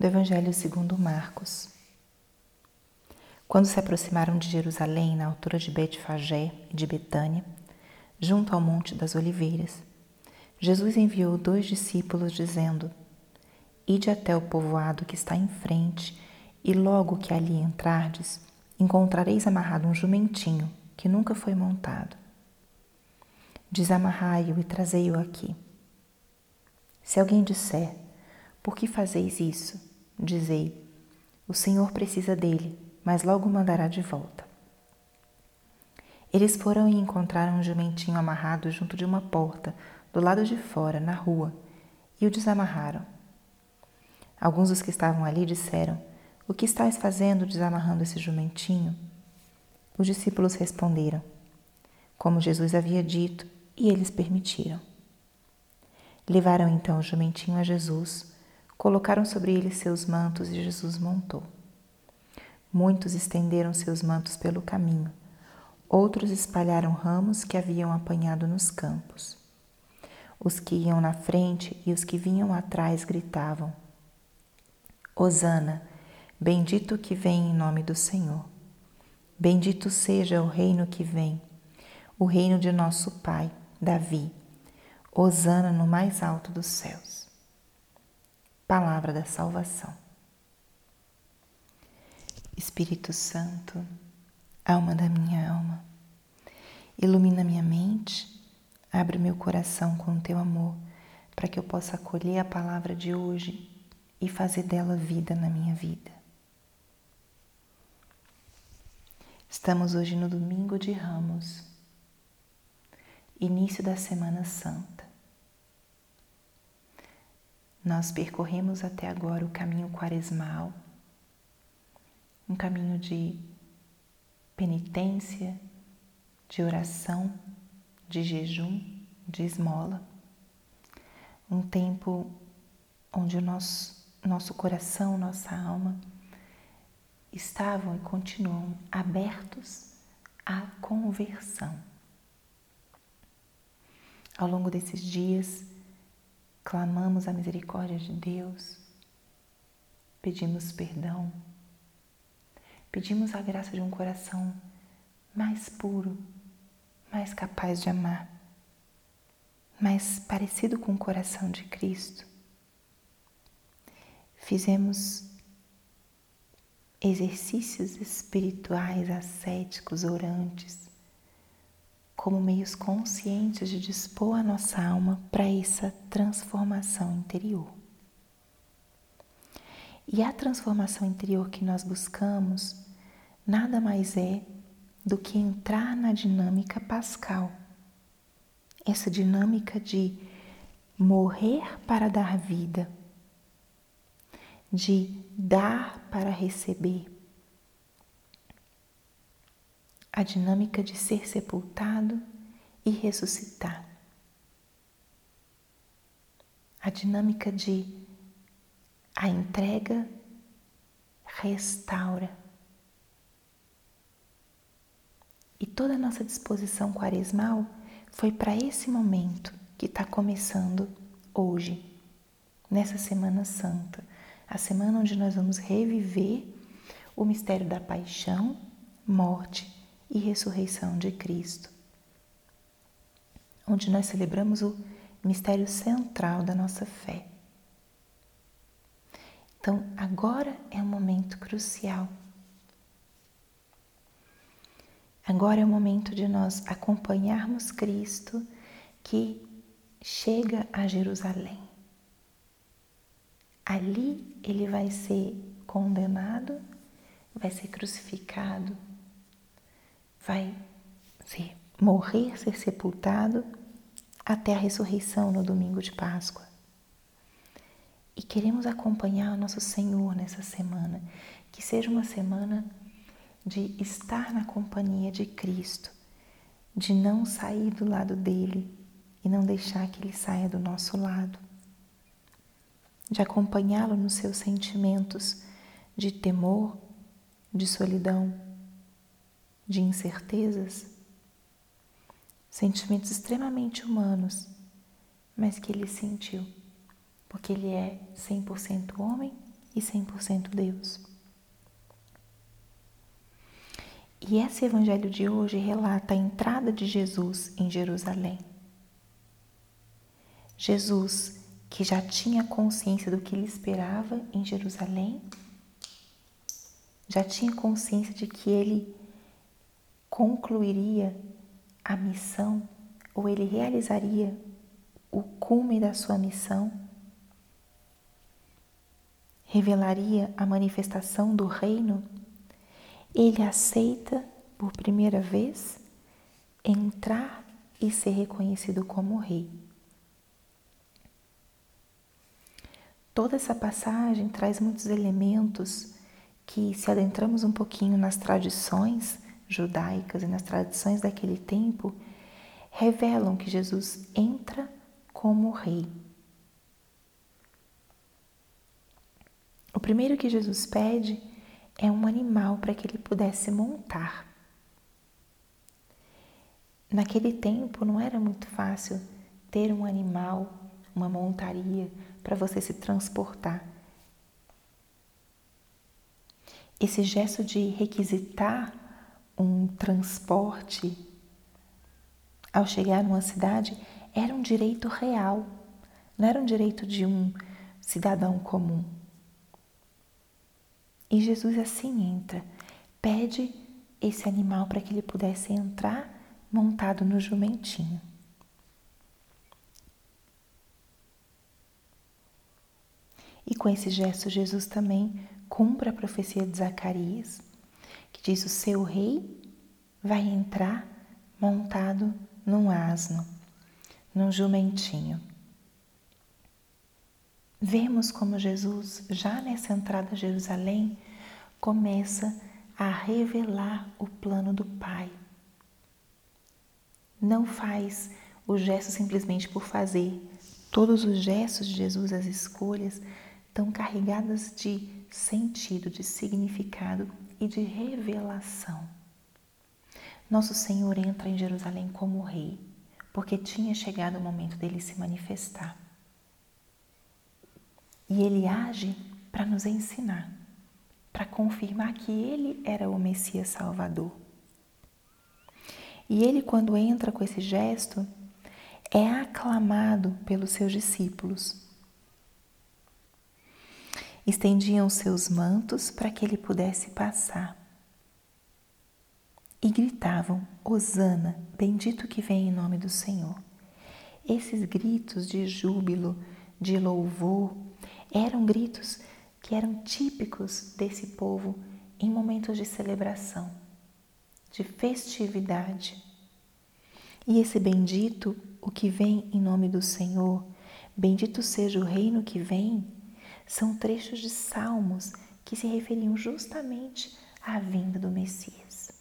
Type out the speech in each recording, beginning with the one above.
do Evangelho segundo Marcos. Quando se aproximaram de Jerusalém, na altura de Betfagé e de Betânia, junto ao Monte das Oliveiras, Jesus enviou dois discípulos, dizendo: Ide até o povoado que está em frente, e logo que ali entrardes, encontrareis amarrado um jumentinho que nunca foi montado. Desamarrai-o e trazei-o aqui. Se alguém disser, por que fazeis isso? Dizei: O Senhor precisa dele, mas logo mandará de volta. Eles foram e encontraram um jumentinho amarrado junto de uma porta, do lado de fora, na rua, e o desamarraram. Alguns dos que estavam ali disseram: O que estás fazendo desamarrando esse jumentinho? Os discípulos responderam: Como Jesus havia dito, e eles permitiram. Levaram então o jumentinho a Jesus Colocaram sobre ele seus mantos e Jesus montou. Muitos estenderam seus mantos pelo caminho, outros espalharam ramos que haviam apanhado nos campos. Os que iam na frente e os que vinham atrás gritavam: Hosana, bendito que vem em nome do Senhor. Bendito seja o reino que vem, o reino de nosso pai, Davi. Hosana no mais alto dos céus palavra da salvação. Espírito Santo, alma da minha alma, ilumina minha mente, abre meu coração com teu amor, para que eu possa acolher a palavra de hoje e fazer dela vida na minha vida. Estamos hoje no domingo de Ramos, início da Semana Santa. Nós percorremos até agora o caminho quaresmal, um caminho de penitência, de oração, de jejum, de esmola. Um tempo onde o nosso, nosso coração, nossa alma estavam e continuam abertos à conversão. Ao longo desses dias, clamamos a misericórdia de Deus, pedimos perdão, pedimos a graça de um coração mais puro, mais capaz de amar, mais parecido com o coração de Cristo. Fizemos exercícios espirituais ascéticos, orantes, como meios conscientes de dispor a nossa alma para essa transformação interior. E a transformação interior que nós buscamos nada mais é do que entrar na dinâmica pascal. Essa dinâmica de morrer para dar vida, de dar para receber, a dinâmica de ser sepultado e ressuscitar. A dinâmica de a entrega restaura. E toda a nossa disposição quaresmal foi para esse momento que está começando hoje, nessa Semana Santa, a semana onde nós vamos reviver o mistério da paixão, morte e ressurreição de Cristo, onde nós celebramos o mistério central da nossa fé. Então, agora é um momento crucial. Agora é o momento de nós acompanharmos Cristo que chega a Jerusalém. Ali ele vai ser condenado, vai ser crucificado, vai ser, morrer, ser sepultado até a ressurreição no domingo de Páscoa. E queremos acompanhar o nosso Senhor nessa semana, que seja uma semana de estar na companhia de Cristo, de não sair do lado dele e não deixar que ele saia do nosso lado, de acompanhá-lo nos seus sentimentos de temor, de solidão, de incertezas, sentimentos extremamente humanos, mas que ele sentiu, porque ele é 100% homem e 100% Deus. E esse evangelho de hoje relata a entrada de Jesus em Jerusalém. Jesus, que já tinha consciência do que lhe esperava em Jerusalém, já tinha consciência de que ele concluiria a missão ou ele realizaria o cume da sua missão, revelaria a manifestação do reino, ele aceita por primeira vez entrar e ser reconhecido como rei. Toda essa passagem traz muitos elementos que, se adentramos um pouquinho nas tradições judaicas e nas tradições daquele tempo, revelam que Jesus entra como rei. O primeiro que Jesus pede é um animal para que ele pudesse montar. Naquele tempo não era muito fácil ter um animal, uma montaria para você se transportar. Esse gesto de requisitar um transporte ao chegar numa cidade era um direito real, não era um direito de um cidadão comum. E Jesus assim entra, pede esse animal para que ele pudesse entrar montado no jumentinho. E com esse gesto, Jesus também cumpre a profecia de Zacarias, que diz: O seu rei vai entrar montado num asno, num jumentinho. Vemos como Jesus, já nessa entrada a Jerusalém, começa a revelar o plano do Pai. Não faz o gesto simplesmente por fazer. Todos os gestos de Jesus, as escolhas, estão carregadas de sentido, de significado e de revelação. Nosso Senhor entra em Jerusalém como rei, porque tinha chegado o momento dele se manifestar. E ele age para nos ensinar, para confirmar que ele era o Messias Salvador. E ele, quando entra com esse gesto, é aclamado pelos seus discípulos estendiam seus mantos para que ele pudesse passar. E gritavam: Hosana, bendito que vem em nome do Senhor. Esses gritos de júbilo, de louvor, eram gritos que eram típicos desse povo em momentos de celebração, de festividade. E esse bendito, o que vem em nome do Senhor, bendito seja o reino que vem, são trechos de salmos que se referiam justamente à vinda do Messias.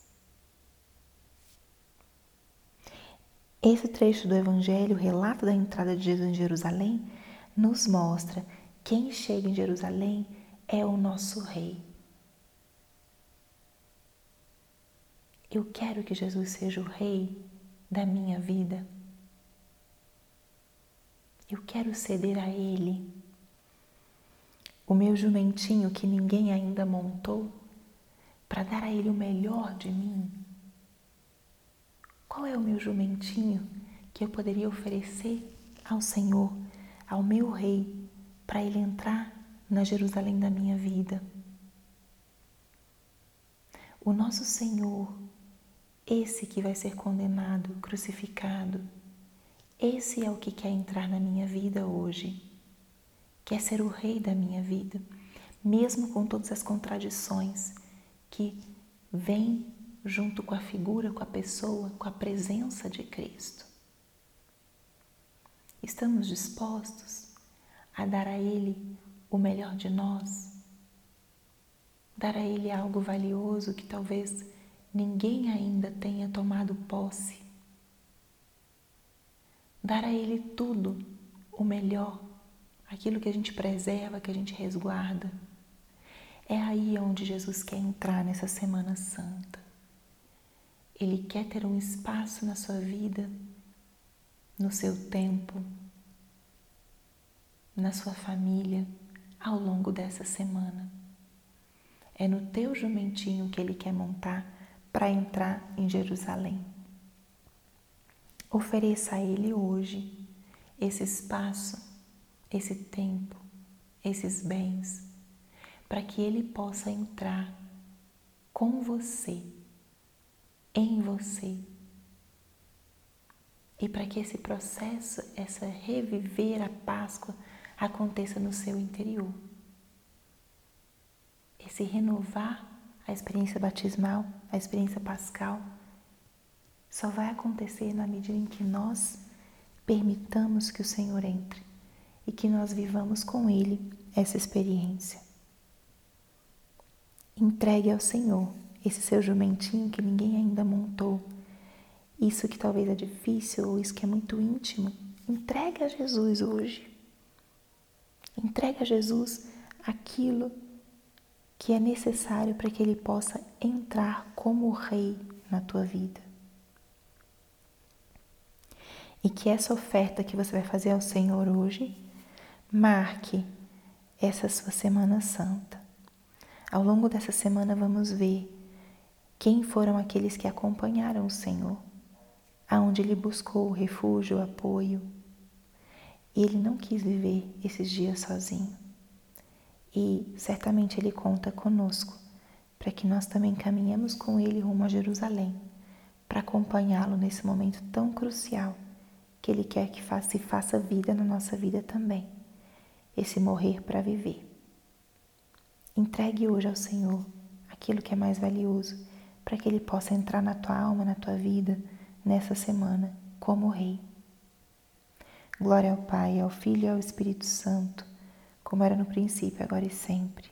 Esse trecho do Evangelho, relato da entrada de Jesus em Jerusalém, nos mostra quem chega em Jerusalém é o nosso Rei. Eu quero que Jesus seja o Rei da minha vida. Eu quero ceder a Ele o meu jumentinho que ninguém ainda montou, para dar a ele o melhor de mim? Qual é o meu jumentinho que eu poderia oferecer ao Senhor, ao meu Rei, para ele entrar na Jerusalém da minha vida? O nosso Senhor, esse que vai ser condenado, crucificado, esse é o que quer entrar na minha vida hoje quer ser o rei da minha vida, mesmo com todas as contradições que vêm junto com a figura, com a pessoa, com a presença de Cristo. Estamos dispostos a dar a Ele o melhor de nós? Dar a Ele algo valioso que talvez ninguém ainda tenha tomado posse? Dar a Ele tudo, o melhor aquilo que a gente preserva, que a gente resguarda. É aí onde Jesus quer entrar nessa Semana Santa. Ele quer ter um espaço na sua vida, no seu tempo, na sua família, ao longo dessa semana. É no teu jumentinho que ele quer montar para entrar em Jerusalém. Ofereça a ele hoje esse espaço, esse tempo, esses bens, para que ele possa entrar com você, em você. E para que esse processo, essa reviver a Páscoa, aconteça no seu interior. Esse renovar a experiência batismal, a experiência pascal, só vai acontecer na medida em que nós permitamos que o Senhor entre e que nós vivamos com Ele essa experiência. Entregue ao Senhor esse seu jumentinho que ninguém ainda montou. Isso que talvez é difícil ou isso que é muito íntimo, entregue a Jesus hoje. Entregue a Jesus aquilo que é necessário para que ele possa entrar como rei na tua vida. E que essa oferta que você vai fazer ao Senhor hoje marque essa sua Semana Santa. Ao longo dessa semana, vamos ver quem foram aqueles que acompanharam o Senhor, aonde ele buscou refúgio, apoio. E ele não quis viver esses dias sozinho. E certamente ele conta conosco para que nós também caminhemos com ele rumo a Jerusalém, para acompanhá-lo nesse momento tão crucial que ele quer que se faça vida na nossa vida também. Esse morrer para viver. Entregue hoje ao Senhor aquilo que é mais valioso, para que Ele possa entrar na tua alma, na tua vida, nessa semana, como Rei. Glória ao Pai, ao Filho e ao Espírito Santo, como era no princípio, agora e sempre.